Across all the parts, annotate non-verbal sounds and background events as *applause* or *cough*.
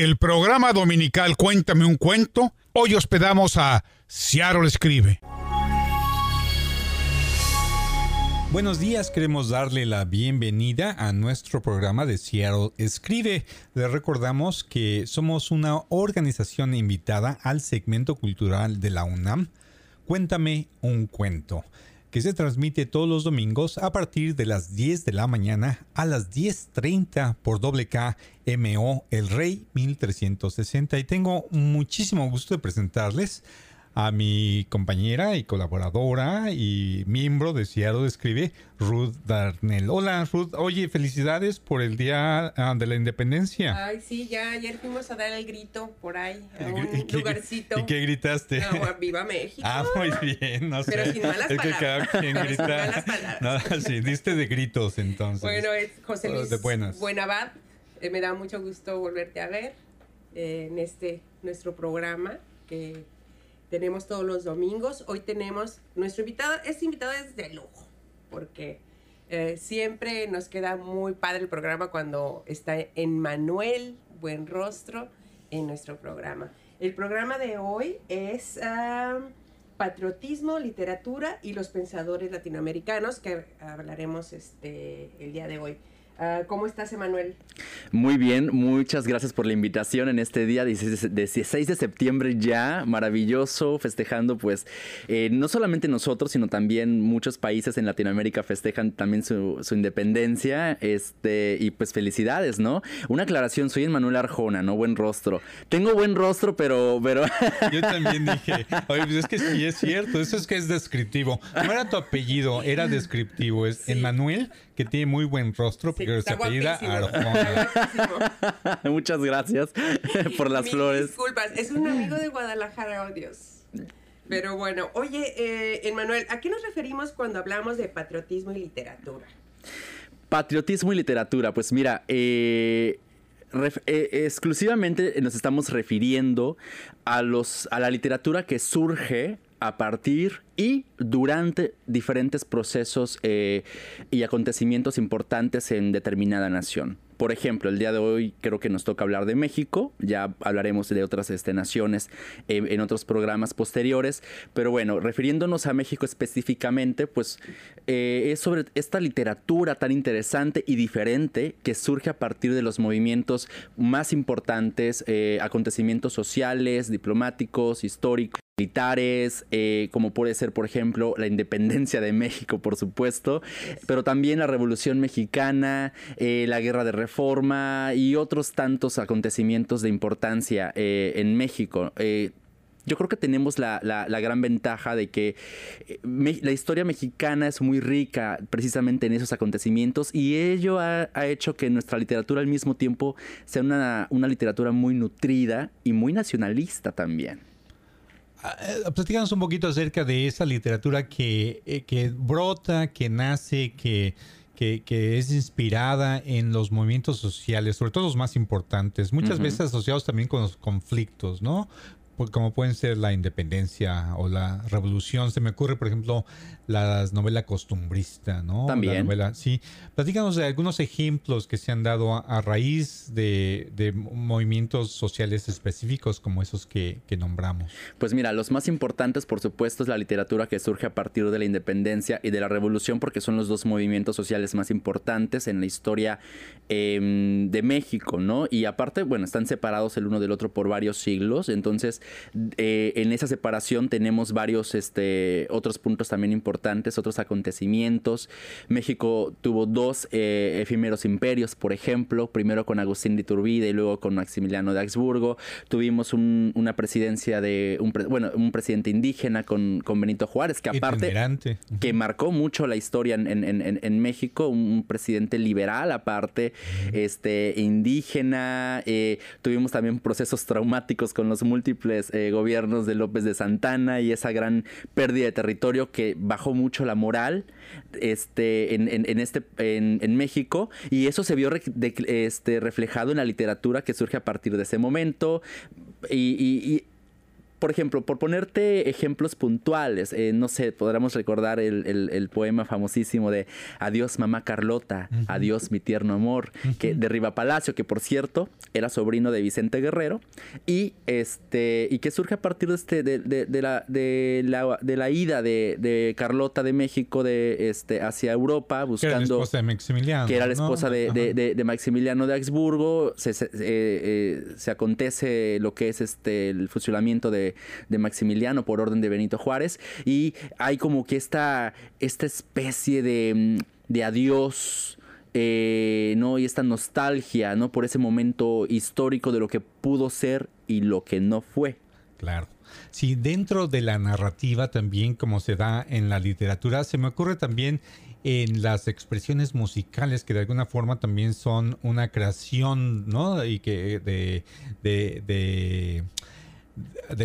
el programa dominical Cuéntame un cuento. Hoy hospedamos a Ciaro Escribe. Buenos días, queremos darle la bienvenida a nuestro programa de Seattle Escribe. Les recordamos que somos una organización invitada al segmento cultural de la UNAM. Cuéntame un cuento, que se transmite todos los domingos a partir de las 10 de la mañana a las 10.30 por WKMO El Rey 1360. Y tengo muchísimo gusto de presentarles a mi compañera y colaboradora y miembro de Seattle Escribe, Ruth Darnell. Hola Ruth, oye, felicidades por el Día ah, de la Independencia. Ay, sí, ya ayer fuimos a dar el grito por ahí, a un lugarcito. ¿Y qué gritaste? No, viva México. Ah, muy bien, no sé. Pero sin malas palabras. Que cada quien grita. sin malas palabras. No, *laughs* sí, diste de gritos entonces. Bueno, es José Luis de buenas. Buenabad. Eh, me da mucho gusto volverte a ver eh, en este nuestro programa que tenemos todos los domingos. Hoy tenemos nuestro invitado, este invitado es de lujo, porque eh, siempre nos queda muy padre el programa cuando está en Manuel Buen Rostro en nuestro programa. El programa de hoy es Patriotismo, Literatura y los Pensadores Latinoamericanos, que hablaremos este, el día de hoy. Ah, ¿Cómo estás, Emanuel? Muy bien, muchas gracias por la invitación en este día 16 de septiembre ya, maravilloso, festejando pues eh, no solamente nosotros, sino también muchos países en Latinoamérica festejan también su, su, este, y pues felicidades, ¿no? Una aclaración, soy Emanuel Arjona, ¿no? Buen rostro. Tengo buen rostro, pero... pero... *laughs* Yo también dije, oye, pues es que sí es cierto, eso es que es descriptivo. No era tu apellido, era descriptivo, es Emanuel que tiene muy buen rostro, pero se apellida Arjona. Muchas gracias *laughs* por las flores. Disculpas, es un amigo de Guadalajara, oh Dios. Pero bueno, oye, eh, Emanuel, ¿a qué nos referimos cuando hablamos de patriotismo y literatura? Patriotismo y literatura, pues mira, eh, eh, exclusivamente nos estamos refiriendo a, los, a la literatura que surge a partir y durante diferentes procesos eh, y acontecimientos importantes en determinada nación. Por ejemplo, el día de hoy creo que nos toca hablar de México, ya hablaremos de otras este, naciones eh, en otros programas posteriores, pero bueno, refiriéndonos a México específicamente, pues eh, es sobre esta literatura tan interesante y diferente que surge a partir de los movimientos más importantes, acontecimientos sociales, diplomáticos, históricos militares, como puede ser por ejemplo, la independencia de México, por supuesto, pero también la Revolución Mexicana, eh, la Guerra de Reforma y otros tantos acontecimientos de importancia eh, en México. Eh, yo creo que tenemos la, gran ventaja de que la historia mexicana es muy rica precisamente en esos acontecimientos y ello ha, hecho que nuestra literatura al mismo tiempo sea una literatura muy nutrida y muy nacionalista también. Eh, platícanos un poquito acerca de esa literatura que, eh, que brota, que nace, que, que, que, es inspirada en los movimientos sociales, sobre todo los más importantes, muchas veces asociados también con los conflictos, ¿no? Como pueden ser la independencia o la revolución. Se me ocurre, por ejemplo, la novela costumbrista, ¿no? También. sí. Platícanos de algunos ejemplos que se han dado a, raíz de, movimientos sociales específicos como esos que, nombramos. Pues mira, los más importantes, por supuesto, es la literatura que surge a partir de la independencia y de la revolución, porque son los dos movimientos sociales más importantes en la historia em, de México, ¿no? Y aparte, bueno, están separados el uno del otro por varios siglos, entonces eh, en esa separación tenemos varios este, otros puntos también importantes, otros acontecimientos. México tuvo dos eh, efímeros imperios, por ejemplo, primero con Agustín de Iturbide y luego con Maximiliano de Habsburgo. Tuvimos una presidencia de, un, bueno, un presidente indígena con, Benito Juárez, que aparte, que marcó mucho la historia en, México, un, presidente liberal aparte, este, indígena. Eh, tuvimos también procesos traumáticos con los múltiples eh, gobiernos de López de Santana y esa gran pérdida de territorio que bajó mucho la moral este, en, este, en, México. Y eso se vio este, reflejado en la literatura que surge a partir de ese momento. Y, por ejemplo, por ponerte ejemplos puntuales, eh, no sé, podríamos recordar el, poema famosísimo de Adiós mamá Carlota, adiós mi tierno amor, que de Riva Palacio, que por cierto era sobrino de Vicente Guerrero, y este y que surge a partir de este de, la, de la de la ida de, Carlota de México de este hacia Europa buscando que era la esposa de Maximiliano, que era la esposa de, Maximiliano de Habsburgo, se, se, eh, eh, se acontece lo que es este el fusilamiento de de, Maximiliano por orden de Benito Juárez. Y hay como que esta, esta especie de, mm, de adiós. Eh, ¿no? Y esta nostalgia, ¿no? Por ese momento histórico de lo que pudo ser y lo que no fue. Claro. Sí, dentro de la narrativa también, como se da en la literatura, se me ocurre también en las expresiones musicales que de alguna forma también son una creación, ¿no? Y que de de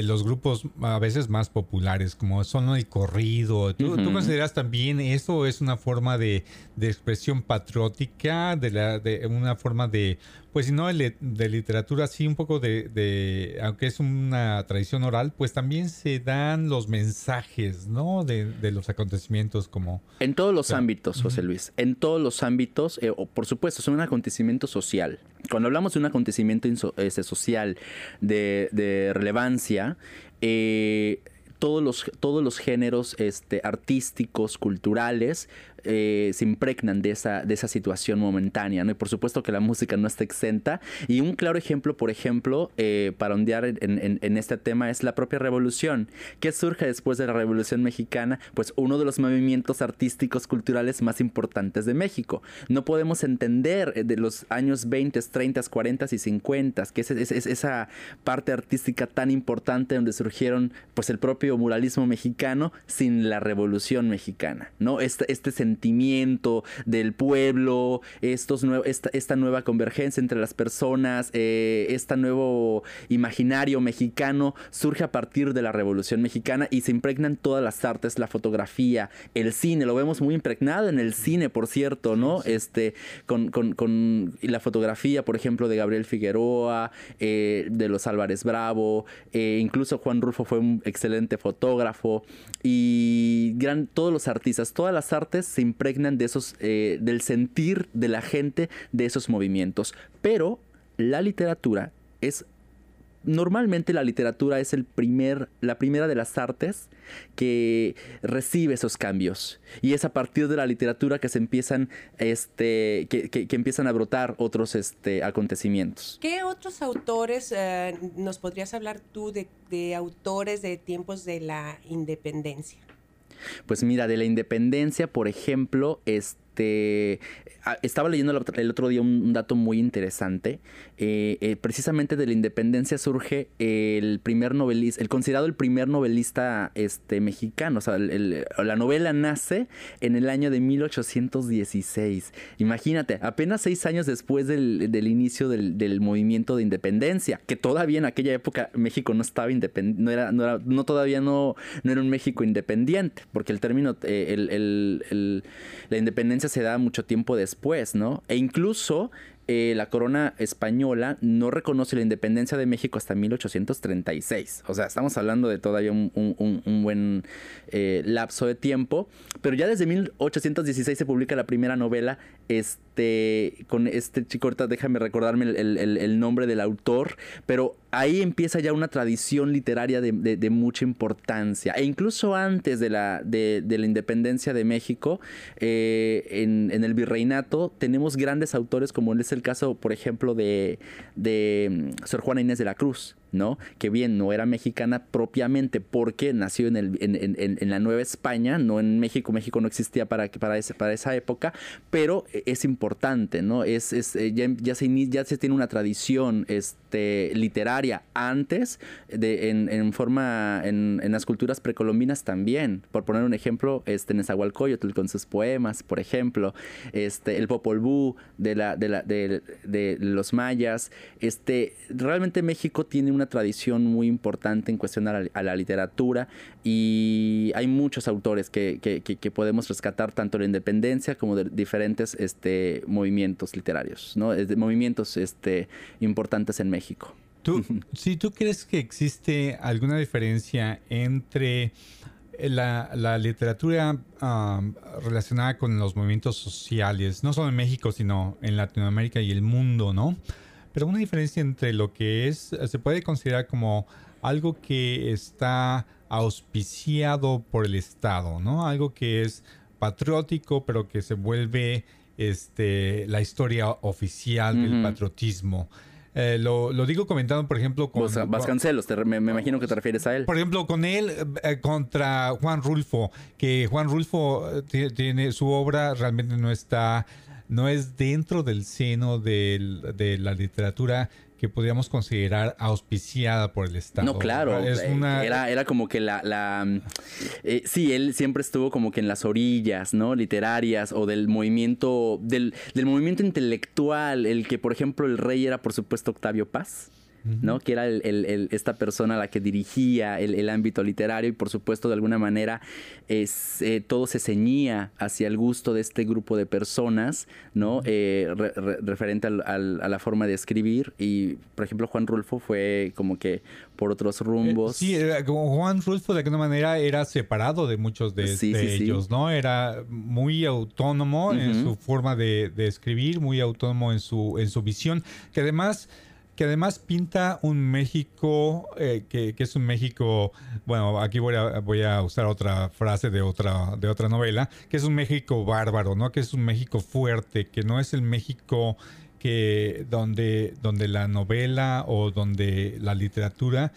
los grupos a veces más populares, como son el corrido. ¿Tú, consideras también eso es una forma de, de, expresión patriótica, de, la, de una forma de pues si no de, literatura, sí un poco de, aunque es una tradición oral, pues también se dan los mensajes, ¿no? De, los acontecimientos como... En todos los ámbitos, José Luis, en todos los ámbitos, eh, por supuesto, son un acontecimiento social. Cuando hablamos de un acontecimiento este, social de, relevancia, eh, todos los, todos los géneros este, artísticos, culturales, eh, se impregnan de esa, de esa situación momentánea, ¿no? Y por supuesto que la música no está exenta. Y un claro ejemplo, por ejemplo, eh, para ondear en, este tema es la propia revolución. ¿Qué surge después de la revolución mexicana? Pues uno de los movimientos artísticos culturales más importantes de México. No podemos entender eh, de los años 20, 30, 40 y 50, que es, esa parte artística tan importante donde surgieron pues el propio muralismo mexicano sin la revolución mexicana, ¿no? Este, este sentido sentimiento del pueblo, estos esta, esta, nueva convergencia entre las personas, eh, este nuevo imaginario mexicano surge a partir de la Revolución Mexicana y se impregnan todas las artes, la fotografía, el cine, lo vemos muy impregnado en el cine, por cierto, ¿no? Este, con, la fotografía, por ejemplo, de Gabriel Figueroa, eh, de los Álvarez Bravo, eh, incluso Juan Rulfo fue un excelente fotógrafo y gran, todos los artistas, todas las artes se impregnan de esos, eh, del sentir de la gente de esos movimientos. Pero la literatura es normalmente la literatura es el primer, la primera de las artes que recibe esos cambios. Y es a partir de la literatura que se empiezan, este, que, empiezan a brotar otros este, acontecimientos. ¿Qué otros autores eh, nos podrías hablar tú de, de autores de tiempos de la independencia? Pues mira, de la independencia, por ejemplo, este, ah, estaba leyendo el otro día un, dato muy interesante. Eh, eh, precisamente de la independencia surge el primer novelista, el considerado el primer novelista este, mexicano. O sea, la novela nace en el año de 1816. Imagínate, apenas seis años después del, inicio del, movimiento de independencia, que todavía en aquella época México no estaba independiente, no era, no era, no todavía no, no era un México independiente, porque el término, eh, el, la independencia se da mucho tiempo después, ¿no? E incluso eh, la corona española no reconoce la independencia de México hasta 1836. O sea, estamos hablando de todavía un, buen eh, lapso de tiempo. Pero ya desde 1816 se publica la primera novela este, con este chico, ahorita déjame recordarme el, nombre del autor, pero ahí empieza ya una tradición literaria de, mucha importancia. E incluso antes de la, de, la independencia de México, eh, en, el virreinato, tenemos grandes autores como es el caso, por ejemplo, de, de mm, Sor Juana Inés de la Cruz. ¿No? Que bien, no era mexicana propiamente porque nació en, el, en, la Nueva España, no en México, México no existía para, para, ese, para esa época, pero es importante, ¿no? Es, eh, ya, se, ya se tiene una tradición este, literaria antes, de, en, forma, en, las culturas precolombinas también, por poner un ejemplo, este, Nezahualcóyotl con sus poemas, por ejemplo, este, el Popol Vuh de, la, de, la, de, de los mayas, este, realmente México tiene una tradición muy importante en cuestión a la, literatura y hay muchos autores que, podemos rescatar tanto la independencia como de diferentes este, movimientos literarios, ¿no? movimientos este, importantes en México. ¿Tú, *laughs* si tú crees que existe alguna diferencia entre la, literatura relacionada con los movimientos sociales, no solo en México, sino en Latinoamérica y el mundo, ¿no? Pero una diferencia entre lo que es, se puede considerar como algo que está auspiciado por el Estado, ¿no? Algo que es patriótico, pero que se vuelve este, la historia oficial del patriotismo. Eh, lo, digo comentando, por ejemplo, con... Vasconcelos, me, imagino que te refieres a él. Por ejemplo, con él eh, contra Juan Rulfo, que Juan Rulfo eh, tiene, su obra realmente no está, no es dentro del seno de la literatura que podríamos considerar auspiciada por el Estado. No, claro. era, era como que la... la eh, sí, él siempre estuvo como que en las orillas, ¿no? Literarias o del movimiento, del, del movimiento intelectual, el que, por ejemplo, el rey era, por supuesto, Octavio Paz. ¿No? Que era esta persona a la que dirigía el, ámbito literario y por supuesto de alguna manera es, eh, todo se ceñía hacia el gusto de este grupo de personas, ¿no? Eh, referente a la forma de escribir y por ejemplo Juan Rulfo fue como que por otros rumbos. Eh, sí, como Juan Rulfo de alguna manera era separado de muchos de, ellos, ¿no? Era muy autónomo en su forma de, de, escribir, muy autónomo en su, en su visión, que además que además pinta un México, eh, que, es un México, bueno, aquí voy a, voy a usar otra frase de otra, de otra novela, que es un México bárbaro, ¿no? Que es un México fuerte, que no es el México que donde, donde la novela o donde la literatura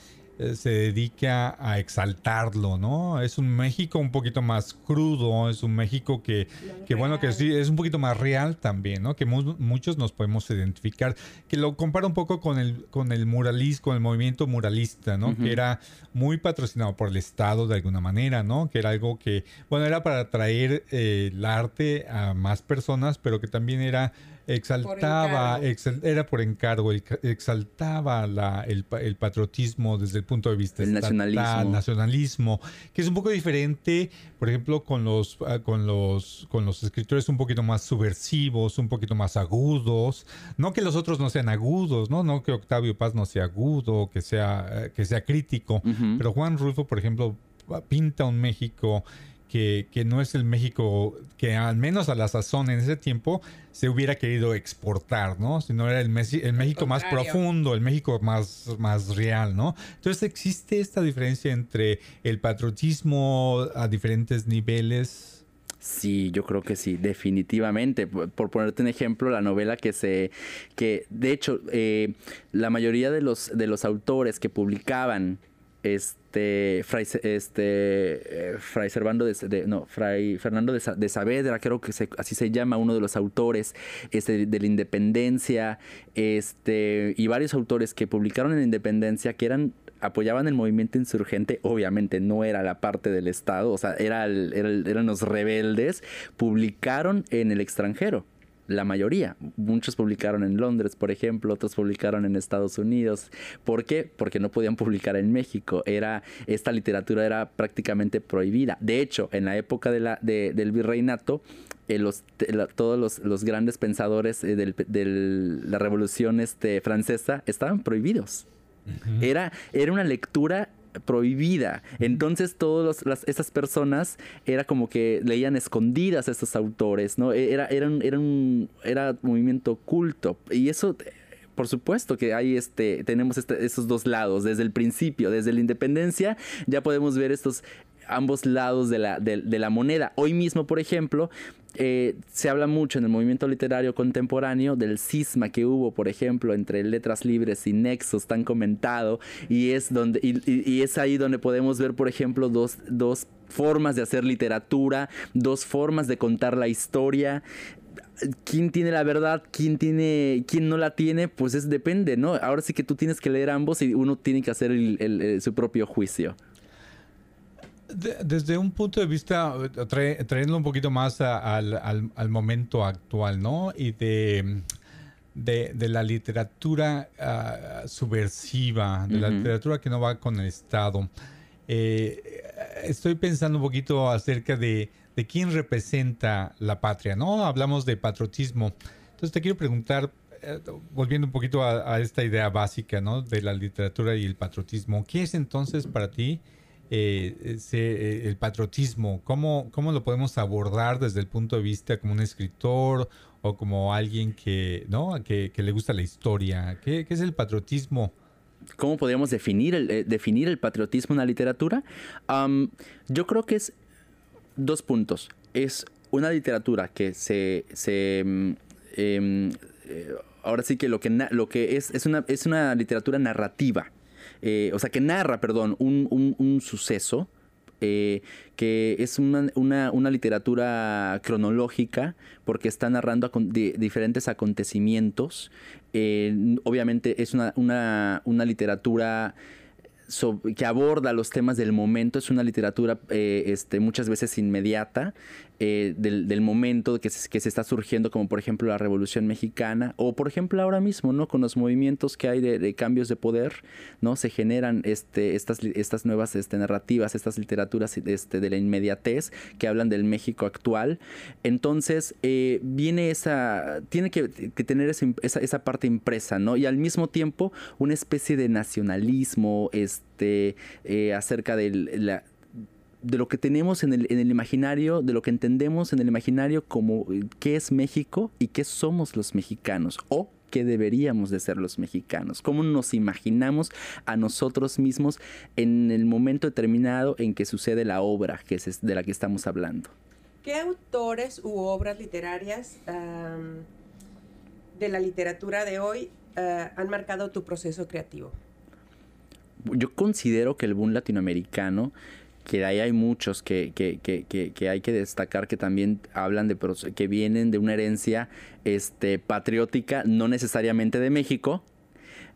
se dedica a exaltarlo, ¿no? Es un México un poquito más crudo, es un México que, que bueno, que sí, es un poquito más real también, ¿no? Que muchos nos podemos identificar, que lo compara un poco con el, con el muralismo, con el movimiento muralista, ¿no? Que era muy patrocinado por el Estado de alguna manera, ¿no? Que era algo que, bueno, era para atraer eh, el arte a más personas, pero que también era exaltaba, era por encargo, exaltaba la, el, patriotismo desde el punto de vista el nacionalismo. nacionalismo, que es un poco diferente, por ejemplo, con los, ah, con los, con los escritores un poquito más subversivos, un poquito más agudos, no que los otros no sean agudos, no, no que Octavio Paz no sea agudo, que sea, eh, que sea crítico, pero Juan Rulfo, por ejemplo, pinta un México que, no es el México que al menos a la sazón en ese tiempo se hubiera querido exportar, ¿no? Sino era el, el México más profundo, el México más, más real, ¿no? Entonces existe esta diferencia entre el patriotismo a diferentes niveles. Sí, yo creo que sí, definitivamente. Por, ponerte un ejemplo, la novela que se, que de hecho, eh, la mayoría de los, de los autores que publicaban este Fray, este, eh, Fray Servando de, no, Fray Fernando de, Saavedra, creo que así se llama, uno de los autores este, de la Independencia, este, y varios autores que publicaron en la Independencia que eran apoyaban el movimiento insurgente, obviamente no era la parte del Estado, o sea, era eran los rebeldes, publicaron en el extranjero la mayoría. Muchos publicaron en Londres, por ejemplo, otros publicaron en Estados Unidos. ¿Por qué? Porque no podían publicar en México. Era, esta literatura era prácticamente prohibida. De hecho, en la época de la, del virreinato, eh, los, todos los, grandes pensadores eh, de la revolución este, francesa estaban prohibidos. era, era una lectura prohibida. Entonces todas estas personas era como que leían escondidas a estos autores, ¿no? E, era, era, un, era un era movimiento culto. Y eso por supuesto que hay este, tenemos este, esos dos lados. Desde el principio, desde la independencia, ya podemos ver estos ambos lados de la, de la moneda. Hoy mismo, por ejemplo, eh, se habla mucho en el movimiento literario contemporáneo del cisma que hubo, por ejemplo, entre letras libres y nexos, tan comentado, y es, donde, y, es ahí donde podemos ver, por ejemplo, dos, dos formas de hacer literatura, dos formas de contar la historia quién tiene la verdad, quién tiene, quién no la tiene, pues es depende, ¿no? Ahora sí que tú tienes que leer ambos y uno tiene que hacer su propio juicio desde un punto de vista, trayendo un poquito más al, momento actual, ¿no? Y de, de, la literatura ah, subversiva, de la literatura que no va con el Estado. Eh, estoy pensando un poquito acerca de, de quién representa la patria, ¿no? Hablamos de patriotismo. Entonces te quiero preguntar, eh, volviendo un poquito a, esta idea básica, ¿no? De la literatura y el patriotismo. ¿Qué es entonces para ti ese, el patriotismo? ¿Cómo, ¿Cómo lo podemos abordar desde el punto de vista como un escritor o como alguien que, ¿no? que, le gusta la historia? ¿Qué, es el patriotismo? ¿Cómo podríamos definir el, definir el patriotismo en la literatura? yo creo que es dos puntos. Es una literatura que se... se mm, em, eh, ahora sí que lo que, lo que es, es, una, es una literatura narrativa. Eh, o sea, que narra, perdón, un, suceso. Eh, que es una, una, literatura cronológica porque está narrando diferentes acontecimientos. obviamente es una, una literatura que aborda los temas del momento. Es una literatura eh, este, muchas veces inmediata eh, del, momento que se, que se está surgiendo, como por ejemplo la Revolución Mexicana, o por ejemplo ahora mismo, ¿no? Con los movimientos que hay de, cambios de poder, ¿no? Se generan este, estas, estas nuevas este, narrativas, estas literaturas este, de la inmediatez que hablan del México actual. Entonces, eh, viene esa, tiene que, tener esa, esa, parte impresa, ¿no? Y al mismo tiempo una especie de nacionalismo, este, eh, acerca de la de lo que tenemos en el, en el, imaginario, de lo que entendemos en el imaginario como eh, qué es México y qué somos los mexicanos o qué deberíamos de ser los mexicanos, cómo nos imaginamos a nosotros mismos en el momento determinado en que sucede la obra que es de la que estamos hablando. ¿Qué autores u obras literarias de la literatura de hoy ah, han marcado tu proceso creativo? Yo considero que el boom latinoamericano que ahí hay muchos que, que, que, que, hay que destacar que también hablan de que vienen de una herencia este, patriótica, no necesariamente de México,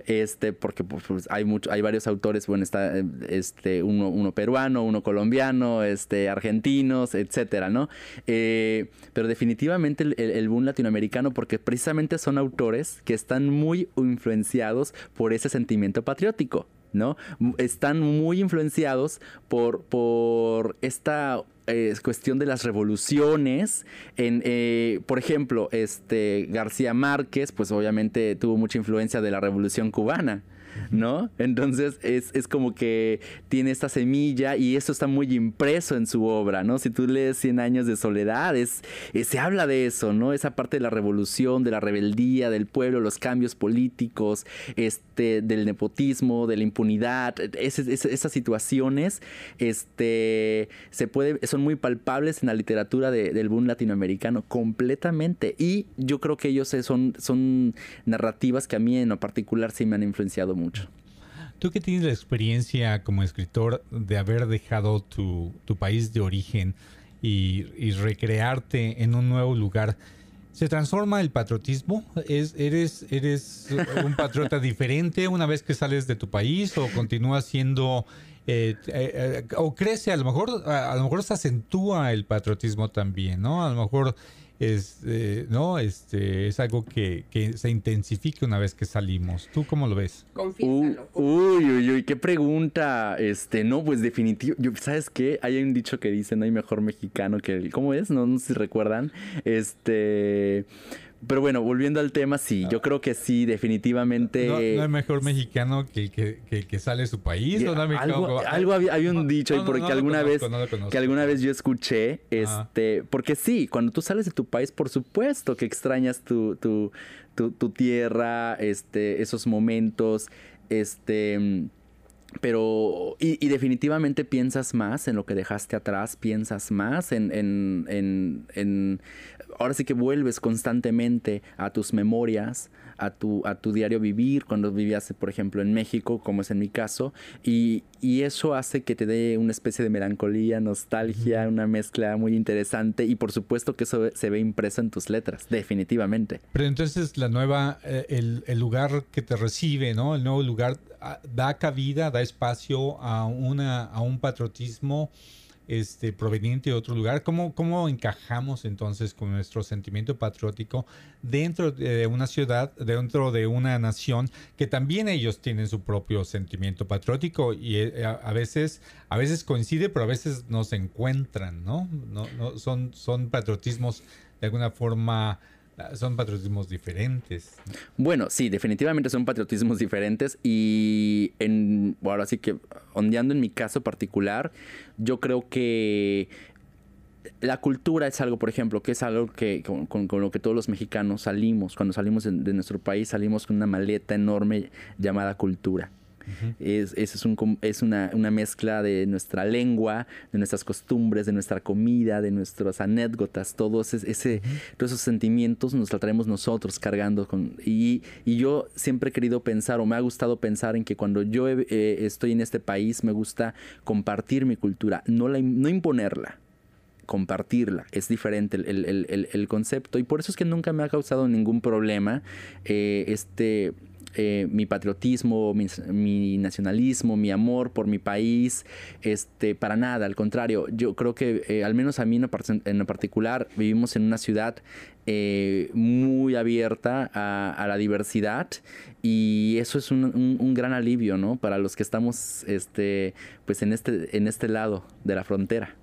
este, porque pues, pues hay mucho, hay varios autores, bueno, está este, uno, uno peruano, uno colombiano, este, argentinos, etcétera, ¿no? Eh, pero definitivamente el, el, boom latinoamericano, porque precisamente son autores que están muy influenciados por ese sentimiento patriótico. ¿No? Están muy influenciados por, por esta eh, cuestión de las revoluciones. En, eh, por ejemplo, este García Márquez, pues obviamente tuvo mucha influencia de la revolución cubana. ¿No? Entonces es, como que tiene esta semilla y eso está muy impreso en su obra, ¿no? Si tú lees Cien años de soledad, es, eh, se habla de eso, ¿no? Esa parte de la revolución, de la rebeldía del pueblo, los cambios políticos, este, del nepotismo, de la impunidad, esas situaciones, este, se son muy palpables en la literatura del boom latinoamericano, completamente. Y yo creo que ellos son, son narrativas que a mí en lo particular sí me han influenciado mucho. Tú que tienes la experiencia como escritor de haber dejado tu, país de origen y, recrearte en un nuevo lugar, ¿se transforma el patriotismo? ¿Es, eres, ¿Eres un patriota *laughs* diferente una vez que sales de tu país o continúas siendo... Eh, eh, eh, o crece, a lo mejor a, lo mejor se acentúa el patriotismo también, ¿no? A lo mejor es, eh, ¿no? este, es algo que, se intensifique una vez que salimos. ¿Tú cómo lo ves? Confiésalo. uy, uy, uy, qué pregunta. Este, no, pues definitivo. ¿Sabes qué? Hay un dicho que dice, no hay mejor mexicano que el... ¿Cómo es? No, no sé si recuerdan. Este... Pero bueno, volviendo al tema, sí, yo creo que sí, definitivamente. ¿No, hay mejor mexicano que, que, que, sale de su país? ¿no? algo, algo había, un dicho y porque alguna vez que alguna vez yo escuché, este, porque sí, cuando tú sales de tu país, por supuesto que extrañas tu, tu, tu, tu tierra, este, esos momentos, este pero, y, definitivamente piensas más en lo que dejaste atrás, piensas más en, en, en, en, ahora sí que vuelves constantemente a tus memorias, a tu, a tu diario vivir, cuando vivías, por ejemplo, en México, como es en mi caso, y, y eso hace que te dé una especie de melancolía, nostalgia, una mezcla muy interesante, y por supuesto que eso se ve impreso en tus letras, definitivamente. Pero entonces la nueva, eh, el, el lugar que te recibe, ¿no? El nuevo lugar ah, da cabida, da espacio a, una, a un patriotismo este, proveniente de otro lugar. ¿Cómo, ¿Cómo encajamos entonces con nuestro sentimiento patriótico dentro de una ciudad, dentro de una nación que también ellos tienen su propio sentimiento patriótico y eh, a, veces, a veces coincide, pero a veces no se encuentran, ¿no? no, no son, son patriotismos de alguna forma son patriotismos diferentes. Bueno, sí, definitivamente son patriotismos diferentes y en, ahora sí que ondeando en mi caso particular, yo creo que la cultura es algo, por ejemplo, que es algo que con, lo que todos los mexicanos salimos, cuando salimos de, nuestro país, salimos con una maleta enorme llamada cultura. Es, es, un, es una, mezcla de nuestra lengua, de nuestras costumbres, de nuestra comida, de nuestras anécdotas, todos, ese, todos esos sentimientos nos traemos nosotros cargando. Con, y, yo siempre he querido pensar o me ha gustado pensar en que cuando yo eh, estoy en este país me gusta compartir mi cultura, no, la, no imponerla compartirla. Es diferente el, concepto y por eso es que nunca me ha causado ningún problema eh, este... Eh, mi patriotismo, mi, nacionalismo, mi amor por mi país, este, para nada, al contrario, yo creo que eh, al menos a mí en lo particular vivimos en una ciudad muy abierta a, la diversidad y eso es un, gran alivio, ¿no? Para los que estamos, este, pues en este, en este lado de la frontera.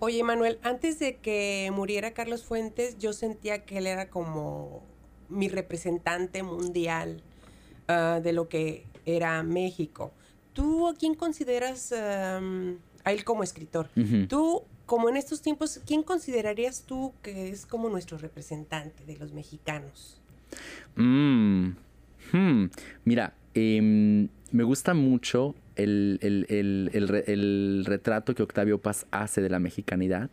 Oye, Manuel, antes de que muriera Carlos Fuentes, yo sentía que él era como mi representante mundial ah, de lo que era México. ¿Tú a quién consideras a él como escritor? Tú, como en estos tiempos, ¿quién considerarías tú que es como nuestro representante de los mexicanos? Mm, hmm, mira, em, me gusta mucho el, retrato que Octavio Paz hace de la mexicanidad,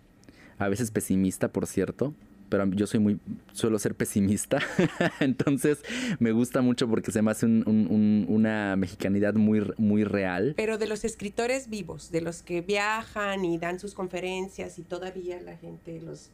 a veces pesimista, por cierto, pero yo soy muy, suelo ser pesimista, *laughs* entonces me gusta mucho porque se me hace una mexicanidad muy, muy real. Pero de los escritores vivos, de los que viajan y dan sus conferencias y todavía la gente los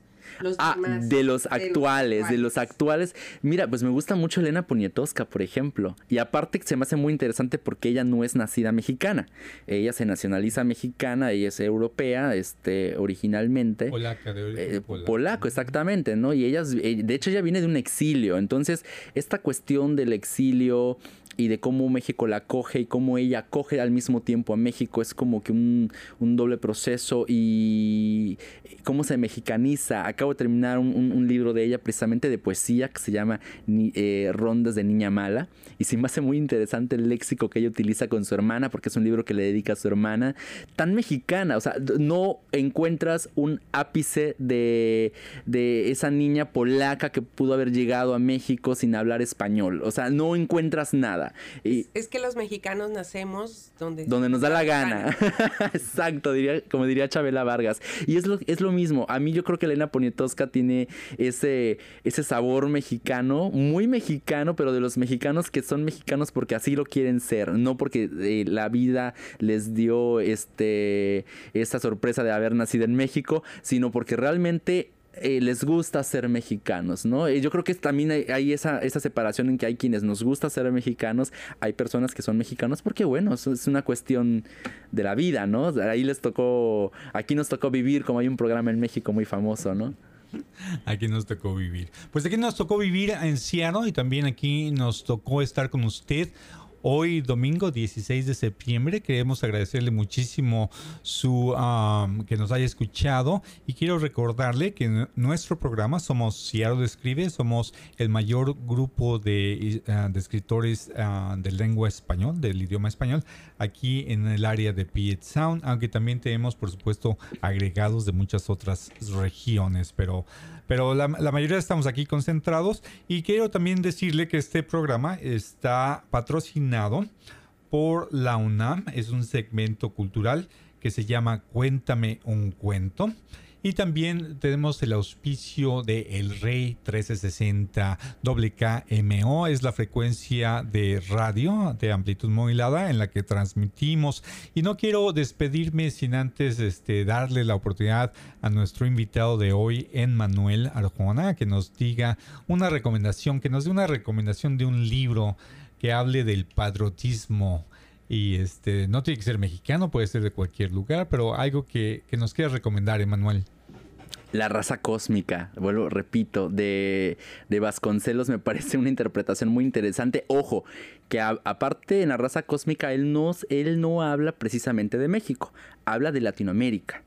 ah, de los actuales, de los actuales. Mira, pues me gusta mucho Elena Poniatowska, por ejemplo. Y aparte se me hace muy interesante porque ella no es nacida mexicana. Ella se nacionaliza mexicana, ella es europea, este, originalmente. Polaca, de origen eh, polaco. exactamente, ¿no? Y ella, eh, de hecho, ella viene de un exilio. Entonces, esta cuestión del exilio y de cómo México la acoge y cómo ella acoge al mismo tiempo a México es como que un, doble proceso y cómo se mexicaniza. Acabo de terminar un, libro de ella precisamente de poesía que se llama eh, Rondas de Niña Mala y se me hace muy interesante el léxico que ella utiliza con su hermana porque es un libro que le dedica a su hermana tan mexicana, o sea, no encuentras un ápice de, de esa niña polaca que pudo haber llegado a México sin hablar español, o sea, no encuentras nada. Y es, que los mexicanos nacemos donde, donde nos da la gana. *laughs* Exacto, diría, como diría Chabela Vargas. Y es lo, es lo mismo. A mí yo creo que Elena Poniatowska tiene ese, ese sabor mexicano, muy mexicano, pero de los mexicanos que son mexicanos porque así lo quieren ser, no porque eh, la vida les dio este, esta sorpresa de haber nacido en México, sino porque realmente eh, les gusta ser mexicanos, ¿no? Y yo creo que también hay, esa, esa, separación en que hay quienes nos gusta ser mexicanos, hay personas que son mexicanos porque, bueno, es una cuestión de la vida, ¿no? Ahí les tocó, aquí nos tocó vivir, como hay un programa en México muy famoso, ¿no? Aquí nos tocó vivir. Pues aquí nos tocó vivir en Seattle y también aquí nos tocó estar con usted Hoy, domingo 16 de septiembre, queremos agradecerle muchísimo su que nos haya escuchado. Y quiero recordarle que nuestro programa somos Seattle Escribe, somos el mayor grupo de, ah, escritores ah, de lengua español, del idioma español, aquí en el área de Puget Sound, aunque también tenemos, por supuesto, agregados de muchas otras regiones, pero pero la, mayoría estamos aquí concentrados y quiero también decirle que este programa está patrocinado por la UNAM, es un segmento cultural que se llama Cuéntame un cuento. Y también tenemos el auspicio de El Rey 1360 WKMO, es la frecuencia de radio de amplitud modulada en la que transmitimos. Y no quiero despedirme sin antes este, darle la oportunidad a nuestro invitado de hoy, Manuel Arjona, que nos diga una recomendación, que nos dé una recomendación de un libro que hable del patriotismo y este, no tiene que ser mexicano, puede ser de cualquier lugar, pero algo que, nos quieras recomendar, Emanuel. La raza cósmica, vuelvo, repito, de, de, Vasconcelos me *laughs* parece una interpretación muy interesante. Ojo, que aparte en la raza cósmica él él no habla precisamente de México, habla de Latinoamérica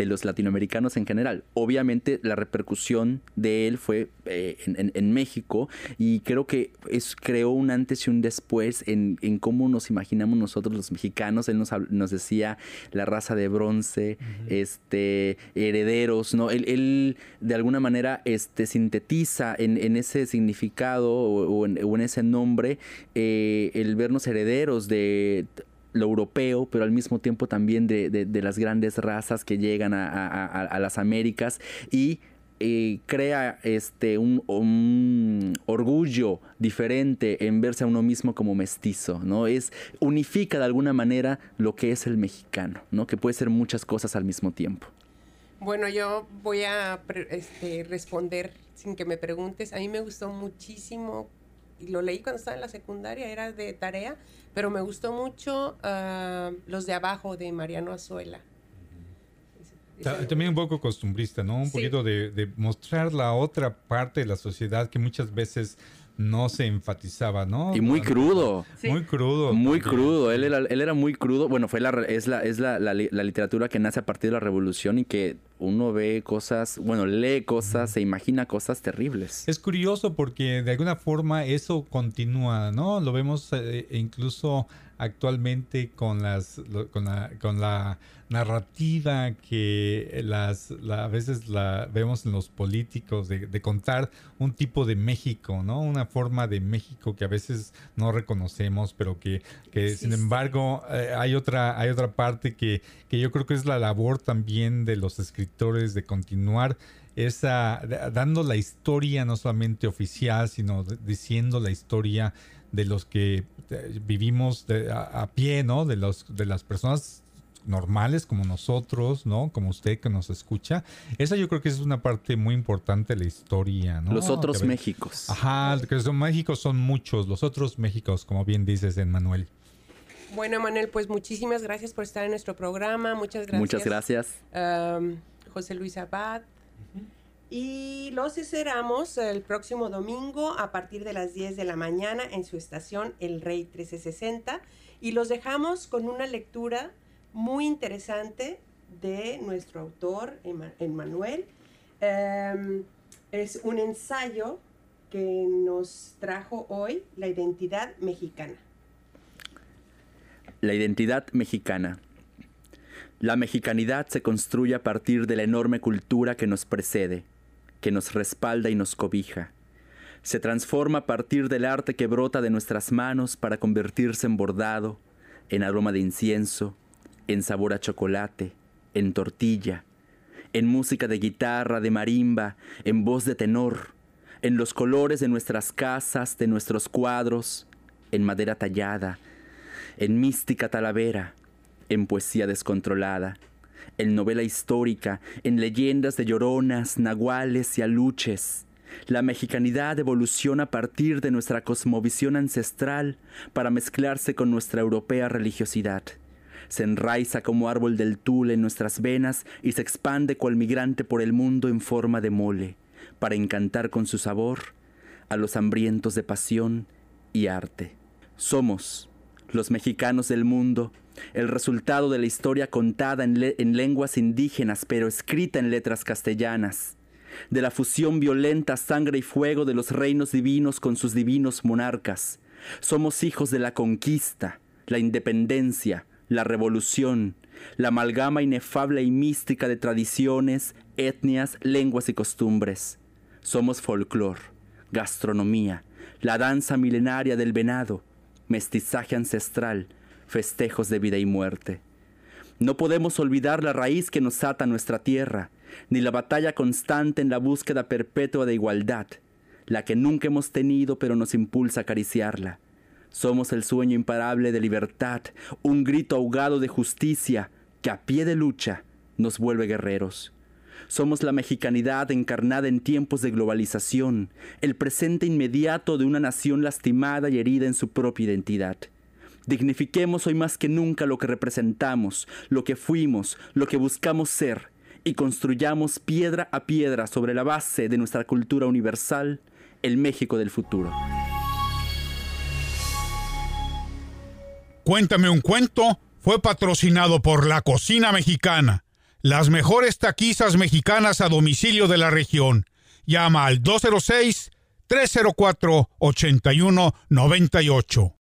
de los latinoamericanos en general. Obviamente la repercusión de él fue eh, en, México y creo que es, creó un antes y un después en, cómo nos imaginamos nosotros los mexicanos. Él nos, nos decía la raza de bronce, este, herederos, ¿no? Él, de alguna manera este, sintetiza en, ese significado o, en, ese nombre eh, el vernos herederos de lo europeo, pero al mismo tiempo también de, las grandes razas que llegan a, las Américas y eh, crea este un, orgullo diferente en verse a uno mismo como mestizo, ¿no? Es unifica de alguna manera lo que es el mexicano, ¿no? Que puede ser muchas cosas al mismo tiempo. Bueno, yo voy a este, responder sin que me preguntes. A mí me gustó muchísimo y lo leí cuando estaba en la secundaria, era de tarea, pero me gustó mucho ah, Los de Abajo de Mariano Azuela. También un poco costumbrista, ¿no? Un poquito de, mostrar la otra parte de la sociedad que muchas veces no se enfatizaba, ¿no? Y muy crudo. Muy crudo. Muy crudo. Él era, él era muy crudo. Bueno, fue la, es, la, es la, la, literatura que nace a partir de la revolución y que uno ve cosas, bueno, lee cosas, se imagina cosas terribles. Es curioso porque de alguna forma eso continúa, ¿no? Lo vemos eh, incluso actualmente con las con la, con la narrativa que las a veces la vemos en los políticos de, contar un tipo de México, ¿no? Una forma de México que a veces no reconocemos, pero que, que sin embargo eh, hay otra hay otra parte que, que yo creo que es la labor también de los escritores de continuar esa dando la historia no solamente oficial, sino diciendo la historia de los que eh, vivimos a, pie, ¿no? De, los, de las personas normales como nosotros, ¿no? Como usted que nos escucha. Esa yo creo que es una parte muy importante de la historia, ¿no? Los otros Méxicos. Ajá, que son Méxicos son muchos, los otros Méxicos, como bien dices, Manuel. Bueno, Manuel, pues muchísimas gracias por estar en nuestro programa. Muchas gracias. Muchas gracias. José Luis Abad, y los esperamos el próximo domingo a partir de las 10 de la mañana en su estación El Rey 1360. Y los dejamos con una lectura muy interesante de nuestro autor, Emmanuel. Em, es un ensayo que nos trajo hoy la identidad mexicana. La identidad mexicana. La mexicanidad se construye a partir de la enorme cultura que nos precede que nos respalda y nos cobija. Se transforma a partir del arte que brota de nuestras manos para convertirse en bordado, en aroma de incienso, en sabor a chocolate, en tortilla, en música de guitarra, de marimba, en voz de tenor, en los colores de nuestras casas, de nuestros cuadros, en madera tallada, en mística talavera, en poesía descontrolada en novela histórica, en leyendas de lloronas, nahuales y aluches. La mexicanidad evoluciona a partir de nuestra cosmovisión ancestral para mezclarse con nuestra europea religiosidad. Se enraiza como árbol del tul en nuestras venas y se expande cual migrante por el mundo en forma de mole, para encantar con su sabor a los hambrientos de pasión y arte. Somos, los mexicanos del mundo, el resultado de la historia contada en, lenguas indígenas pero escrita en letras castellanas, de la fusión violenta sangre y fuego de los reinos divinos con sus divinos monarcas. Somos hijos de la conquista, la independencia, la revolución, la amalgama inefable y mística de tradiciones, etnias, lenguas y costumbres. Somos folclor, gastronomía, la danza milenaria del venado, mestizaje ancestral, festejos de vida y muerte. No podemos olvidar la raíz que nos ata a nuestra tierra, ni la batalla constante en la búsqueda perpetua de igualdad, la que nunca hemos tenido pero nos impulsa a acariciarla. Somos el sueño imparable de libertad, un grito ahogado de justicia que a pie de lucha nos vuelve guerreros. Somos la mexicanidad encarnada en tiempos de globalización, el presente inmediato de una nación lastimada y herida en su propia identidad. Dignifiquemos hoy más que nunca lo que representamos, lo que fuimos, lo que buscamos ser, y construyamos piedra a piedra sobre la base de nuestra cultura universal, el México del futuro. Cuéntame un cuento fue patrocinado por la cocina mexicana las mejores taquizas mexicanas a domicilio de la región. Llama al 206 304 8198.